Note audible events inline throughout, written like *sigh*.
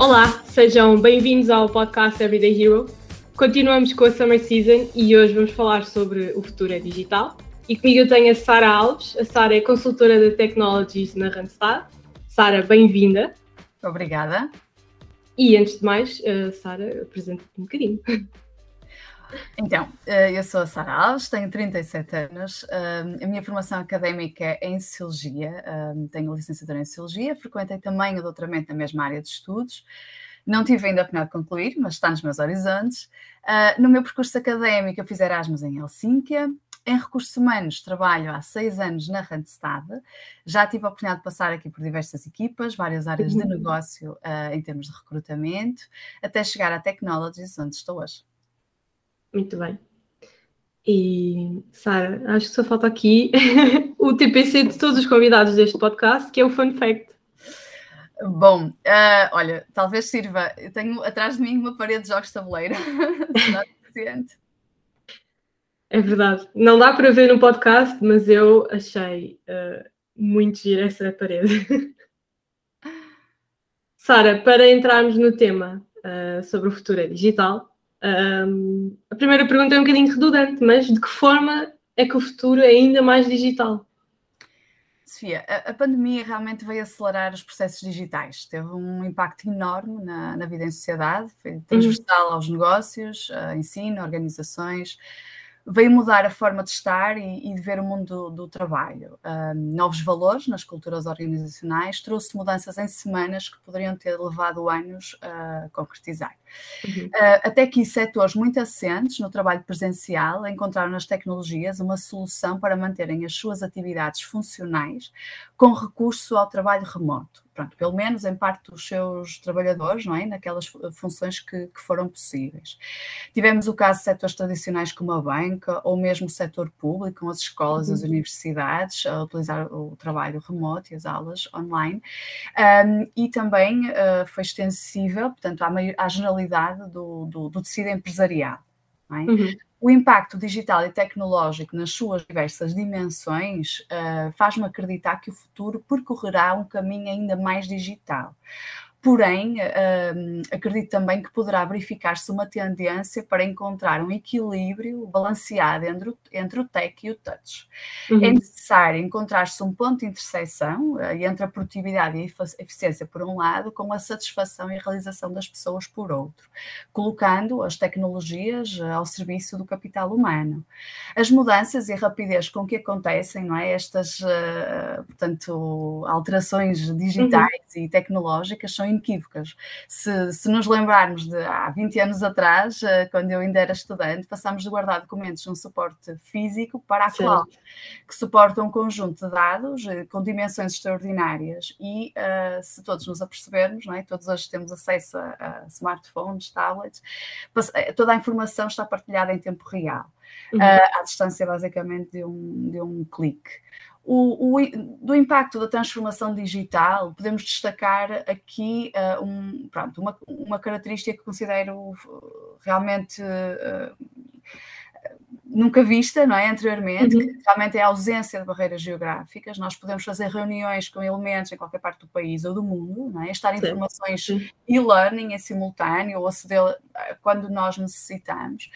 Olá, sejam bem-vindos ao podcast Everyday Hero. Continuamos com a Summer Season e hoje vamos falar sobre o futuro é digital. E comigo eu tenho a Sara Alves. A Sara é consultora de Technologies na Randstad. Sara, bem-vinda. Obrigada. E antes de mais, uh, Sara, apresenta-te um bocadinho. *laughs* Então, eh, eu sou a Sara Alves, tenho 37 anos, a minha formação académica é em Sociologia, tenho licenciatura em Sociologia, frequentei também o doutoramento na mesma área de estudos, não tive ainda a oportunidade de concluir, mas está nos meus horizontes. No meu percurso académico, eu fiz Erasmus em Helsínquia, em recursos humanos, trabalho há seis anos na Randstad. Já tive a oportunidade de passar aqui por diversas equipas, várias áreas de uhum. negócio em termos de recrutamento, até chegar à Technologies, onde estou hoje. Muito bem. E, Sara, acho que só falta aqui *laughs* o TPC de todos os convidados deste podcast, que é o Fun Fact. Bom, uh, olha, talvez sirva. Eu tenho atrás de mim uma parede de jogos de tabuleiro. *laughs* Suficiente? É verdade. Não dá para ver no podcast, mas eu achei uh, muito gira essa parede. *laughs* Sara, para entrarmos no tema uh, sobre o futuro é digital, um, a primeira pergunta é um bocadinho redundante, mas de que forma é que o futuro é ainda mais digital? Sofia, a, a, pandemia realmente veio acelerar os processos digitais, teve um impacto enorme na, na vida em sociedade, foi transversal uhum. aos negócios, ensino, organizações, veio mudar a forma de estar e, e de ver o mundo do, do trabalho. Novos valores nas culturas organizacionais, trouxe mudanças em semanas que poderiam ter levado anos a concretizar. Uhum. Uh, até que setores muito assentes no trabalho presencial encontraram nas tecnologias uma solução para manterem as suas atividades funcionais com recurso ao trabalho remoto pronto, pelo menos em parte dos seus trabalhadores, não é? naquelas funções que, que, foram possíveis. Tivemos o caso de setores tradicionais como a banca ou mesmo o setor público, com as escolas uhum. as universidades, a utilizar o trabalho remoto e as aulas online, um, e também uh, foi extensível, portanto, à, à generalidade do, do, do tecido empresarial. É? Uhum o impacto digital e tecnológico nas suas diversas dimensões uh, faz-me acreditar que o futuro percorrerá um caminho ainda mais digital. Porém, uh, acredito também que poderá verificar-se uma tendência para encontrar um equilíbrio balanceado entre o, entre o tech e o touch. Uhum. É necessário encontrar-se um ponto de interseção uh, entre a produtividade e a eficiência, por um lado, com a satisfação e a realização das pessoas, por outro, colocando as tecnologias uh, ao serviço do capital humano. As mudanças e a rapidez com que acontecem, não é? Estas, portanto, alterações digitais uhum. e tecnológicas são inequívocas. Se, se nos lembrarmos de há 20 anos atrás, eh, quando eu ainda era estudante, passámos de guardar documentos num suporte físico para a cloud, que suporta um conjunto de dados eh, com dimensões extraordinárias e uh, se todos nos apercebermos, não é? todos hoje temos acesso a, a smartphones, tablets, toda a informação está partilhada em tempo real. Uhum. Uh, à distância basicamente de um, de um clique. O, o, do impacto da transformação digital, podemos destacar aqui uh, um, pronto, uma, uma característica que considero realmente uh, nunca vista, não é? Anteriormente, uhum. que realmente é a ausência de barreiras geográficas. Nós podemos fazer reuniões com elementos em qualquer parte do país ou do mundo, não é? Estar informações e-learning em simultâneo ou aceder quando nós necessitamos.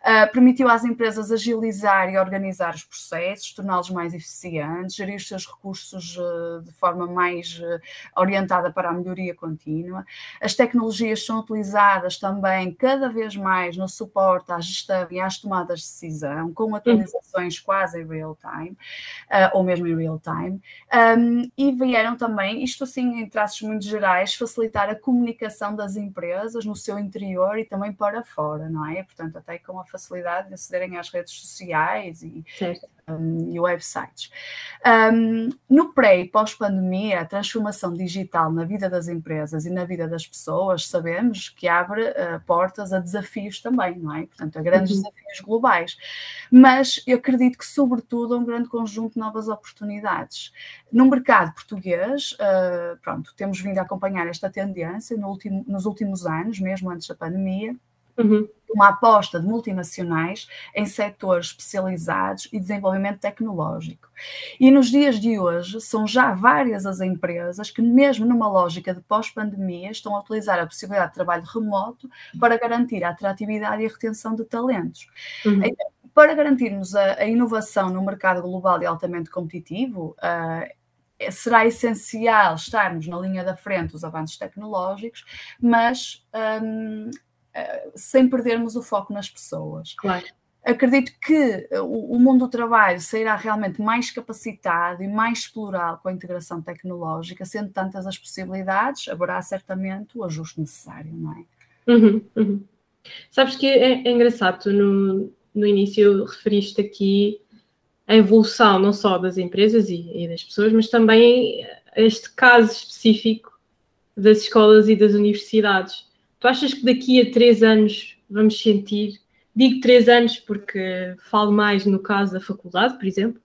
Uh, permitiu às empresas agilizar e organizar os processos, torná-los mais eficientes, gerir os seus recursos uh, de forma mais uh, orientada para a melhoria contínua. As tecnologias são utilizadas também cada vez mais no suporte à gestão e às tomadas de decisão com atualizações uhum. quase em real time, ou mesmo em real time, um, e vieram também, isto assim em traços muito gerais, facilitar a comunicação das empresas no seu interior e também para fora, não é? Portanto, até com a facilidade de acederem às redes sociais e um, e websites. Um, no pré e pós-pandemia, a transformação digital na vida das empresas e na vida das pessoas, sabemos que abre uh, portas a desafios também, não é? Portanto, a grandes uhum. desafios globais. Mas eu acredito que, sobretudo, a um grande conjunto de novas oportunidades. No mercado português, uh, pronto, temos vindo a acompanhar esta tendência no último, nos últimos anos, mesmo antes da pandemia Uhum uma aposta de multinacionais em setores especializados e desenvolvimento tecnológico. E nos dias de hoje são já várias as empresas que, mesmo numa lógica de pós-pandemia, estão a utilizar a possibilidade de trabalho remoto para garantir a atratividade e a retenção de talentos. Uhum. Então, para garantirmos a, a, inovação no mercado global e altamente competitivo, uh, será essencial estarmos na linha da frente dos avanços tecnológicos, mas um, sem perdermos o foco nas pessoas. Claro. Acredito que o, mundo do trabalho sairá realmente mais capacitado e mais explorado com a integração tecnológica, sendo tantas as possibilidades, haverá certamente o ajuste necessário, não é? Uhum, uhum. Sabes que é, é engraçado, tu no, no início referiste aqui a evolução não só das empresas e, e das pessoas, mas também este caso específico das escolas e das universidades. Tu achas que daqui a três anos vamos sentir? Digo três anos porque falo mais no caso da faculdade, por exemplo.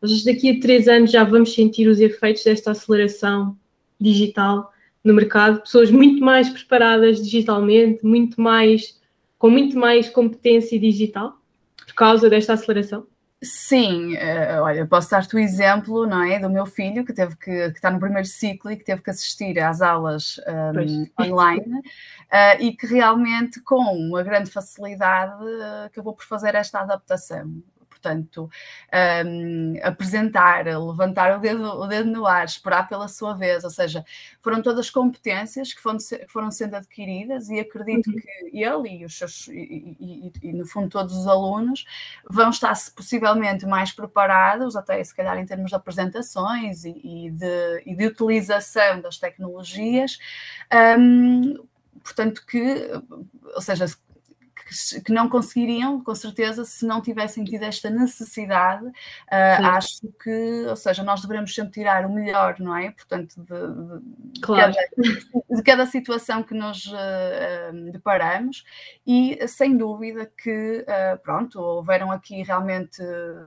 Que daqui a três anos já vamos sentir os efeitos desta aceleração digital no mercado? Pessoas muito mais preparadas digitalmente, muito mais com muito mais competência digital por causa desta aceleração? Sim, uh, olha, posso dar-te o exemplo, não é, do meu filho que teve que, que está no primeiro ciclo e que teve que assistir às aulas um, online uh, e que realmente com uma grande facilidade acabou por fazer esta adaptação portanto, um, apresentar, levantar o dedo, o dedo no ar, esperar pela sua vez, ou seja, foram todas competências que foram, que foram sendo adquiridas e acredito uhum. que ele e os seus, e, e, e, no fundo todos os alunos vão estar possivelmente mais preparados, até se calhar em termos de apresentações e, de, e de utilização das tecnologias, um, portanto que, ou seja, que, que, não conseguiriam, com certeza, se não tivessem tido esta necessidade. Uh, acho que, ou seja, nós devemos sempre tirar o melhor, não é? Portanto, de, de, claro. cada, de cada, situação que nos uh, deparamos e, sem dúvida, que, uh, pronto, houveram aqui realmente,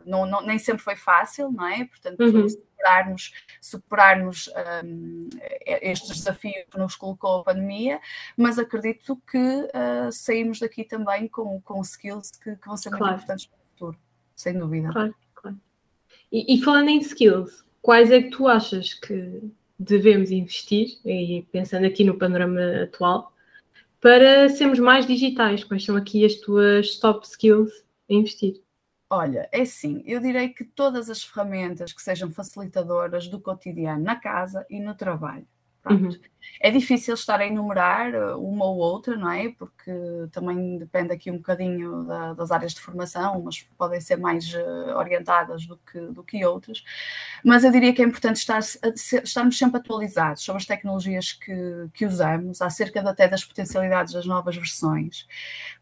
não, não, nem sempre foi fácil, não é? Portanto, uhum superarmos, superarmos um, estes desafios que nos colocou a pandemia, mas acredito que uh, saímos daqui também com, com skills que, que vão ser claro. muito importantes para o futuro, sem dúvida. Claro, claro. E, e, falando em skills, quais é que tu achas que devemos investir, e pensando aqui no panorama atual, para sermos mais digitais? Quais são aqui as tuas top skills a investir? Olha, é assim, eu direi que todas as ferramentas que sejam facilitadoras do cotidiano na casa e no trabalho. Uhum. É difícil estar a enumerar eh, uma ou outra, não é? Porque também depende aqui um bocadinho da, das áreas de formação, umas podem ser mais uh, orientadas do que, do que outras, mas eu diria que é importante estar, estarmos sempre atualizados sobre as tecnologias que, que usamos, acerca de, até das potencialidades das novas versões.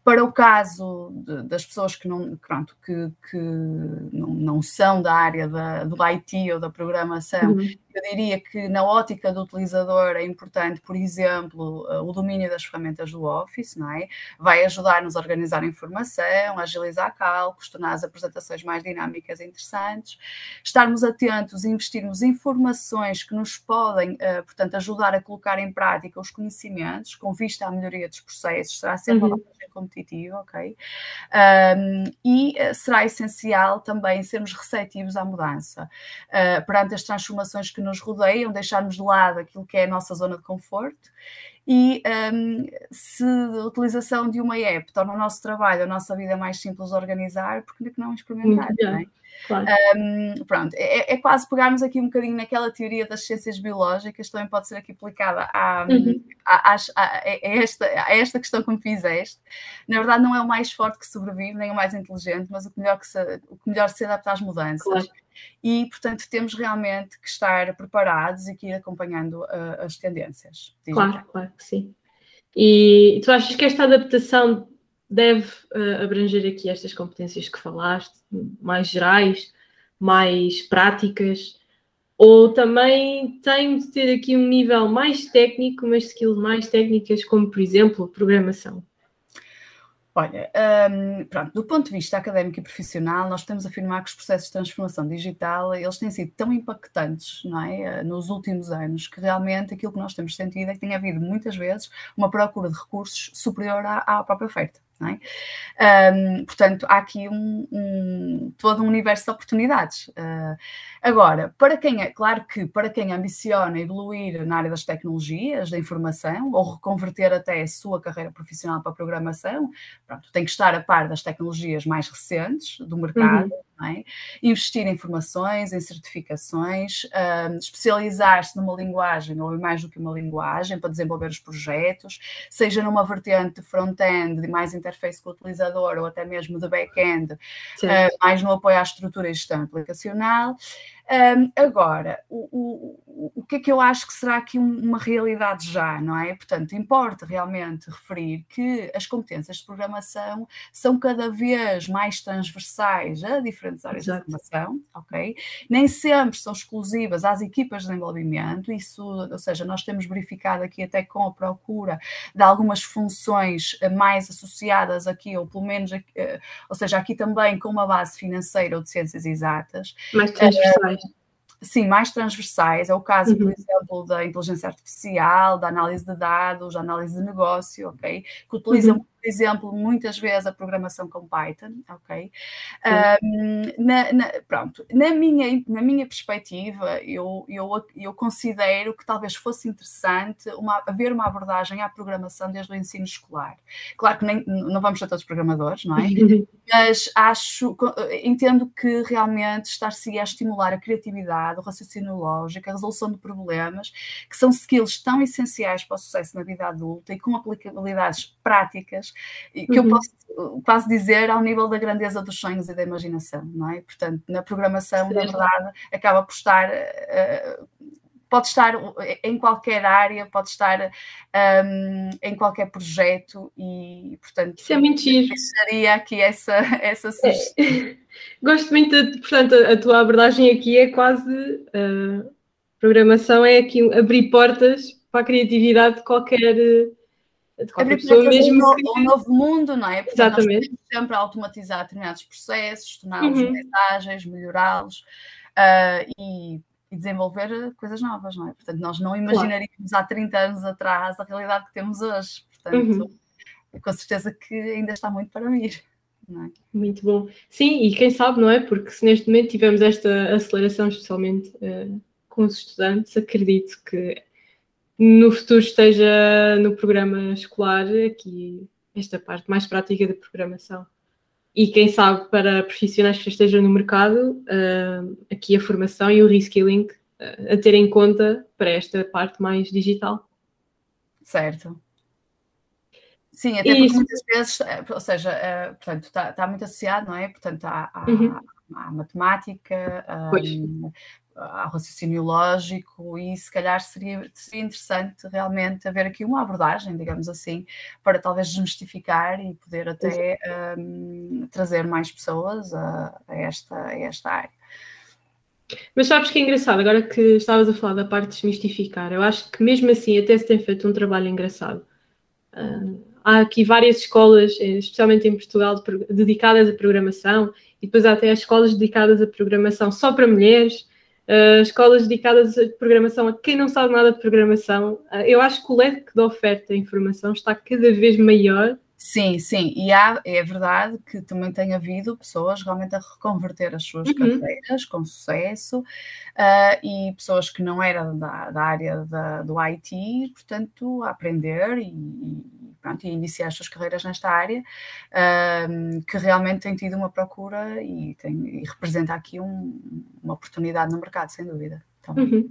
Para o caso de, das pessoas que não, pronto, que, que não, não são da área da, do IT ou da programação, uhum. eu diria que na ótica do utilizador é importante importante, por exemplo, eh, o domínio das ferramentas do Office, não é? Vai ajudar-nos a organizar a informação, a agilizar cálculos, tornar as apresentações mais dinâmicas e interessantes, estarmos atentos e investirmos informações que nos podem, eh, portanto, ajudar a colocar em prática os conhecimentos com vista à melhoria dos processos, será sempre uhum. uma vantagem competitiva, ok? Um, e eh, será essencial também sermos receptivos à mudança. Uh, perante as transformações que nos rodeiam, deixarmos de lado aquilo que é a nossa zona de conforto e um, se a utilização de uma app torna o nosso trabalho, a nossa vida mais simples de organizar, porque não experimentar, não é? Claro. Um, pronto, é, é, quase pegarmos aqui um bocadinho naquela teoria das ciências biológicas, também pode ser aqui aplicada a, uhum. a, a, a, esta, a esta questão que me fizeste. Na verdade, não é o mais forte que sobrevive, nem o mais inteligente, mas o que melhor, que se, o que melhor se adapta às mudanças. Claro e, portanto, temos realmente que estar preparados e que ir acompanhando uh, as tendências. Claro, claro que sim. E tu achas que esta adaptação deve uh, abranger aqui estas competências que falaste, mais gerais, mais práticas, ou também tem de ter aqui um nível mais técnico, umas skills mais técnicas, como por exemplo programação? Olha, um, pronto, do ponto de vista académico e profissional, nós podemos afirmar que os processos de transformação digital, eles têm sido tão impactantes, não é, eh, nos últimos anos, que realmente aquilo que nós temos sentido é que tem havido muitas vezes uma procura de recursos superior à, à própria oferta. É? Um, portanto, há aqui um, um, todo um universo de oportunidades. Uh, agora, para quem é, claro que para quem ambiciona evoluir na área das tecnologias, da informação, ou reconverter até a sua carreira profissional para a programação, pronto, tem que estar a par das tecnologias mais recentes do mercado, uhum é? Investir em formações, em certificações, um, especializar-se numa linguagem ou em mais do que uma linguagem para desenvolver os projetos, seja numa vertente front-end, de mais interface com o utilizador ou até mesmo de back-end, uh, mais no apoio à estrutura e gestão aplicacional. Um, agora, o, o, o que é que eu acho que será aqui uma realidade já, não é? Portanto, importa realmente referir que as competências de programação são cada vez mais transversais a diferentes áreas Exato. de formação, ok? Nem sempre são exclusivas às equipas de desenvolvimento, isso, ou seja, nós temos verificado aqui até com a procura de algumas funções mais associadas aqui, ou pelo menos, eh, ou seja, aqui também com uma base financeira ou de ciências exatas. Mais transversais sim, mais transversais. É o caso, uhum. por exemplo, da inteligência artificial, da análise de dados, da análise de negócio, ok? Que utilizam uhum por exemplo, muitas vezes a programação com Python, ok? Um, na, na, pronto, na minha, na minha perspectiva, eu, eu, eu considero que talvez fosse interessante uma, haver uma abordagem à programação desde o ensino escolar. Claro que nem, não vamos ser todos programadores, não é? *laughs* Mas acho, entendo que realmente estar-se a estimular a criatividade, o raciocínio lógico, a resolução de problemas, que são skills tão essenciais para o sucesso na vida adulta e com aplicabilidades práticas que uhum. eu posso quase dizer ao nível da grandeza dos sonhos e da imaginação, não é? Portanto, na programação, Sim. na verdade, acaba por estar. Uh, pode estar em qualquer área, pode estar um, em qualquer projeto e, portanto, Isso é mentira. deixaria aqui essa, *laughs* essa sugestão. É. *laughs* Gosto muito, de, portanto, a tua abordagem aqui é quase uh, programação é aqui abrir portas para a criatividade de qualquer de qualquer pessoa mesmo um, que... um novo mundo, não é? Portanto, Exatamente. Nós sempre a automatizar determinados processos, torná-los uhum. mais ágeis, melhorá-los uh, e, e, desenvolver coisas novas, não é? Portanto, nós não imaginaríamos claro. há 30 anos atrás a realidade que temos hoje. Portanto, uhum. com certeza que ainda está muito para vir. É? Muito bom. Sim, e quem sabe, não é? Porque se neste momento tivemos esta aceleração, especialmente uh, com os estudantes, acredito que no futuro esteja no programa escolar aqui esta parte mais prática da programação. E quem sabe para profissionais que estejam no mercado, uh, aqui a formação e o reskilling uh, a ter em conta para esta parte mais digital. Certo. Sim, até porque muitas vezes, eh, ou seja, uh, portanto, está, está, muito associado, não é? Portanto, à, à, uhum. À matemática, um, ao raciocínio lógico e se calhar seria, seria interessante realmente haver aqui uma abordagem, digamos assim, para talvez desmistificar e poder até um, trazer mais pessoas a, a, esta, a esta área. Mas sabes que é engraçado, agora que estavas a falar da parte de desmistificar, eu acho que mesmo assim até se tem feito um trabalho engraçado. Uh, há aqui várias escolas, eh, especialmente em Portugal, dedicadas à programação, e depois há até as escolas dedicadas à programação só para mulheres, uh, escolas dedicadas a programação a quem não sabe nada de programação. Uh, eu acho que o leque de oferta de informação está cada vez maior. Sim, sim, e há, é verdade que também tem havido pessoas realmente a reconverter as suas uhum. carreiras com sucesso uh, e pessoas que não eram da, da área da, do IT, portanto, a aprender e, pronto, e iniciar as suas carreiras nesta área, que realmente tem tido uma procura e, tem, e representa aqui um, uma oportunidade no mercado, sem dúvida. Uhum.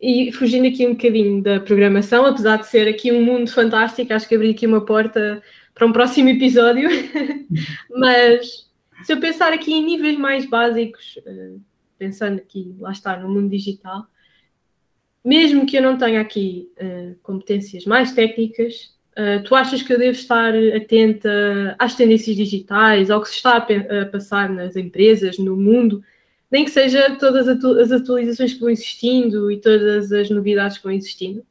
E fugindo aqui um bocadinho da programação, apesar de ser aqui um mundo fantástico, acho que abri aqui uma porta para um próximo episódio, *laughs* mas se eu pensar aqui em níveis mais básicos, eh, pensando aqui, lá está, no mundo digital, mesmo que eu não tenha aqui uh, competências mais técnicas, uh, tu achas que eu devo estar atenta às tendências digitais, ao que se está a, a passar nas empresas, no mundo, nem que seja todas as atualizações que vão existindo e todas as novidades que vão existindo?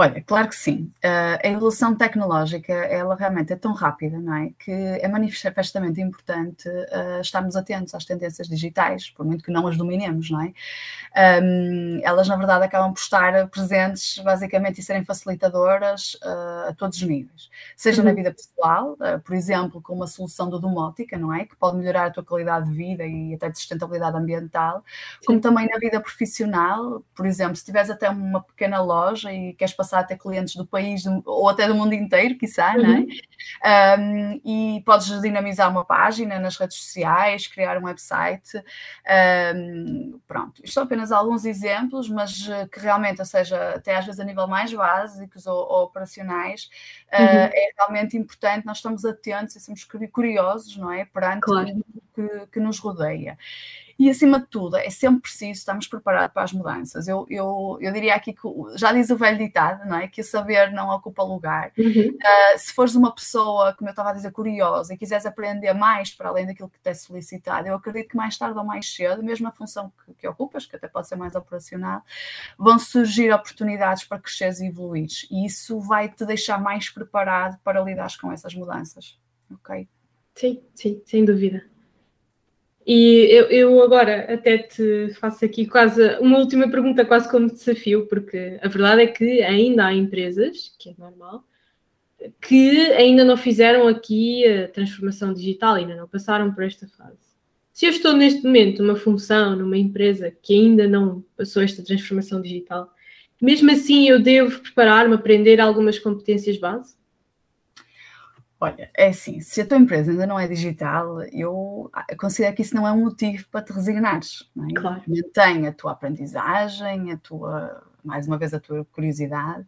Olha, claro que sim. Uh, a evolução tecnológica, ela realmente é tão rápida, não é? Que é manifestamente importante uh, estarmos atentos às tendências digitais, por muito que não as dominemos, não é? Um, elas, na verdade, acabam por estar presentes, basicamente, e serem facilitadoras uh, a todos os níveis. Seja uhum. na vida pessoal, por exemplo, com uma solução de domótica, não é? Que pode melhorar a tua qualidade de vida e até de sustentabilidade ambiental, sim. como também na vida profissional, por exemplo, se tiveres até uma pequena loja e queres passar passar a ter clientes do país ou até do mundo inteiro, quiçá, uhum. não é? Um, e podes dinamizar uma página nas redes sociais, criar um website. Um, pronto, isto são apenas alguns exemplos, mas eh, que realmente, ou seja, até às vezes a nível mais básicos ou, ou operacionais, uhum. uh, é realmente importante nós estamos atentos e somos curiosos, não é? Perante claro. Que, que nos rodeia. E, acima de tudo, é sempre preciso estarmos preparados para as mudanças. Eu, eu, eu diria aqui que já diz o velho ditado, não é? Que o saber não ocupa lugar. Uhum. Uh, se fores uma pessoa, como eu estava a dizer, curiosa e quiseres aprender mais para além daquilo que te é solicitado, eu acredito que mais tarde ou mais cedo, mesmo a função que, que ocupas, que até pode ser mais operacional, vão surgir oportunidades para cresceres e evoluires. E isso vai te deixar mais preparado para lidar com essas mudanças. Ok? Sim, sim, sem dúvida. E eu, eu, agora até te faço aqui quase uma última pergunta, quase como desafio, porque a verdade é que ainda há empresas, que é normal, que ainda não fizeram aqui a transformação digital, ainda não passaram por esta fase. Se eu estou neste momento numa função, numa empresa que ainda não passou esta transformação digital, mesmo assim eu devo preparar-me, aprender algumas competências base? Olha, é assim, se a tua empresa ainda não é digital, eu considero que isso não é um motivo para te resignares. Não é? Claro. Mantém a tua aprendizagem, a tua, mais uma vez, a tua curiosidade.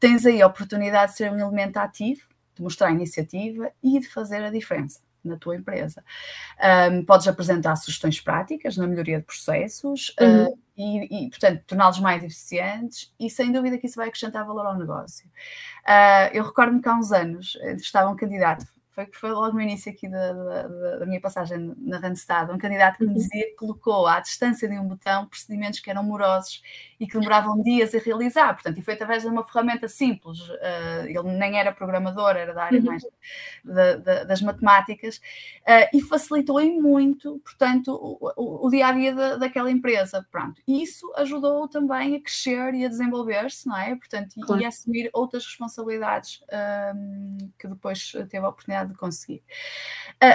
Tens aí a oportunidade de ser um elemento ativo, de mostrar iniciativa e de fazer a diferença na tua empresa. Um, podes apresentar sugestões práticas na melhoria de processos uhum. uh, e, e, portanto, torná-los mais eficientes e, sem dúvida, que isso vai acrescentar valor ao negócio. Uh, eu recordo-me que há uns anos estava um candidato foi, foi logo no início aqui da, da, da minha passagem na Randstad, um candidato que me uhum. dizia que colocou à distância de um botão procedimentos que eram morosos e que demoravam dias a realizar. Portanto, e foi através de uma ferramenta simples. Uh, ele nem era programador, era da área uhum. mais da, da, das matemáticas, uh, e facilitou em muito, portanto, o, o, o dia daquela empresa. Pronto. E isso ajudou também a crescer e a desenvolver-se, não é? Portanto, claro. e, a assumir outras responsabilidades um, que depois teve a oportunidade de conseguir.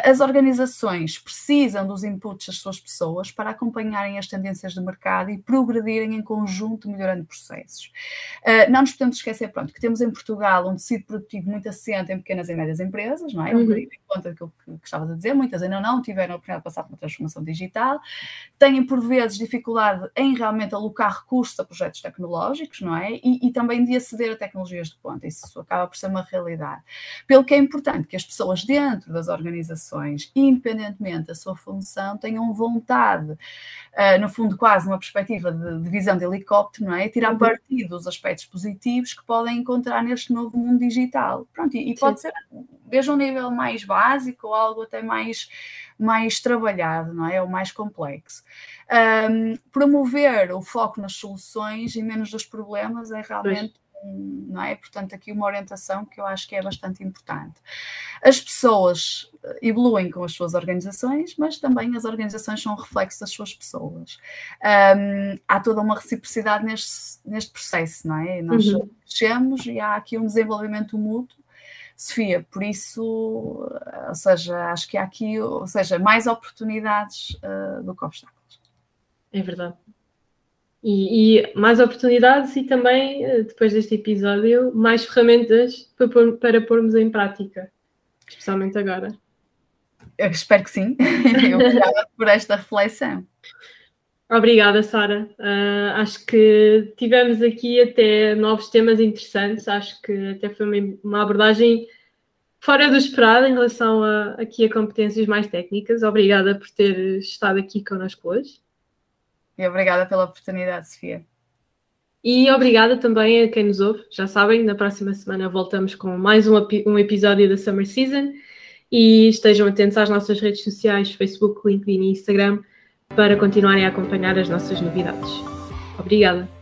As organizações precisam dos inputs das suas pessoas para acompanharem as tendências do mercado e progredirem em conjunto, melhorando processos. Não nos podemos esquecer, pronto, que temos em Portugal um tecido produtivo muito assente em pequenas e médias empresas, não é? Uhum. em conta daquilo que, que estavas a dizer, muitas ainda não tiveram a oportunidade de passar por uma transformação digital, têm por vezes dificuldade em realmente alocar recursos a projetos tecnológicos, não é? E, e também de aceder a tecnologias de ponta, isso acaba por ser uma realidade. Pelo que é importante que as pessoas pessoas dentro das organizações, independentemente da sua função, tenham vontade, uh, no fundo, quase uma perspectiva de, de, visão de helicóptero, não é? Tirar uhum. partido dos aspectos positivos que podem encontrar neste novo mundo digital. Pronto, e, e pode ser desde um nível mais básico ou algo até mais, mais trabalhado, não é? Ou mais complexo. Um, promover o foco nas soluções e menos dos problemas é realmente não é? Portanto, aqui uma orientação que eu acho que é bastante importante. As pessoas eh, evoluem com as suas organizações, mas também as organizações são reflexo das suas pessoas. Um, há toda uma reciprocidade neste, neste processo, não é? Nós uhum. crescemos e há aqui um desenvolvimento mútuo. Sofia, por isso, ou seja, acho que há aqui, ou seja, mais oportunidades uh, do que obstáculos. É verdade. E, e, mais oportunidades e também, eh, depois deste episódio, mais ferramentas para, pôr, para pormos em prática, especialmente agora. Eu espero que sim. *laughs* Obrigada por esta reflexão. Obrigada, Sara. Uh, acho que tivemos aqui até novos temas interessantes. Acho que até foi uma abordagem fora do esperado em relação a, aqui a competências mais técnicas. Obrigada por ter estado aqui connosco hoje. E obrigada pela oportunidade, Sofia. E obrigada também a quem nos ouve. Já sabem, na próxima semana voltamos com mais um, um episódio da Summer Season. E estejam atentos às nossas redes sociais, Facebook, LinkedIn e Instagram, para continuarem a acompanhar as nossas novidades. Obrigada.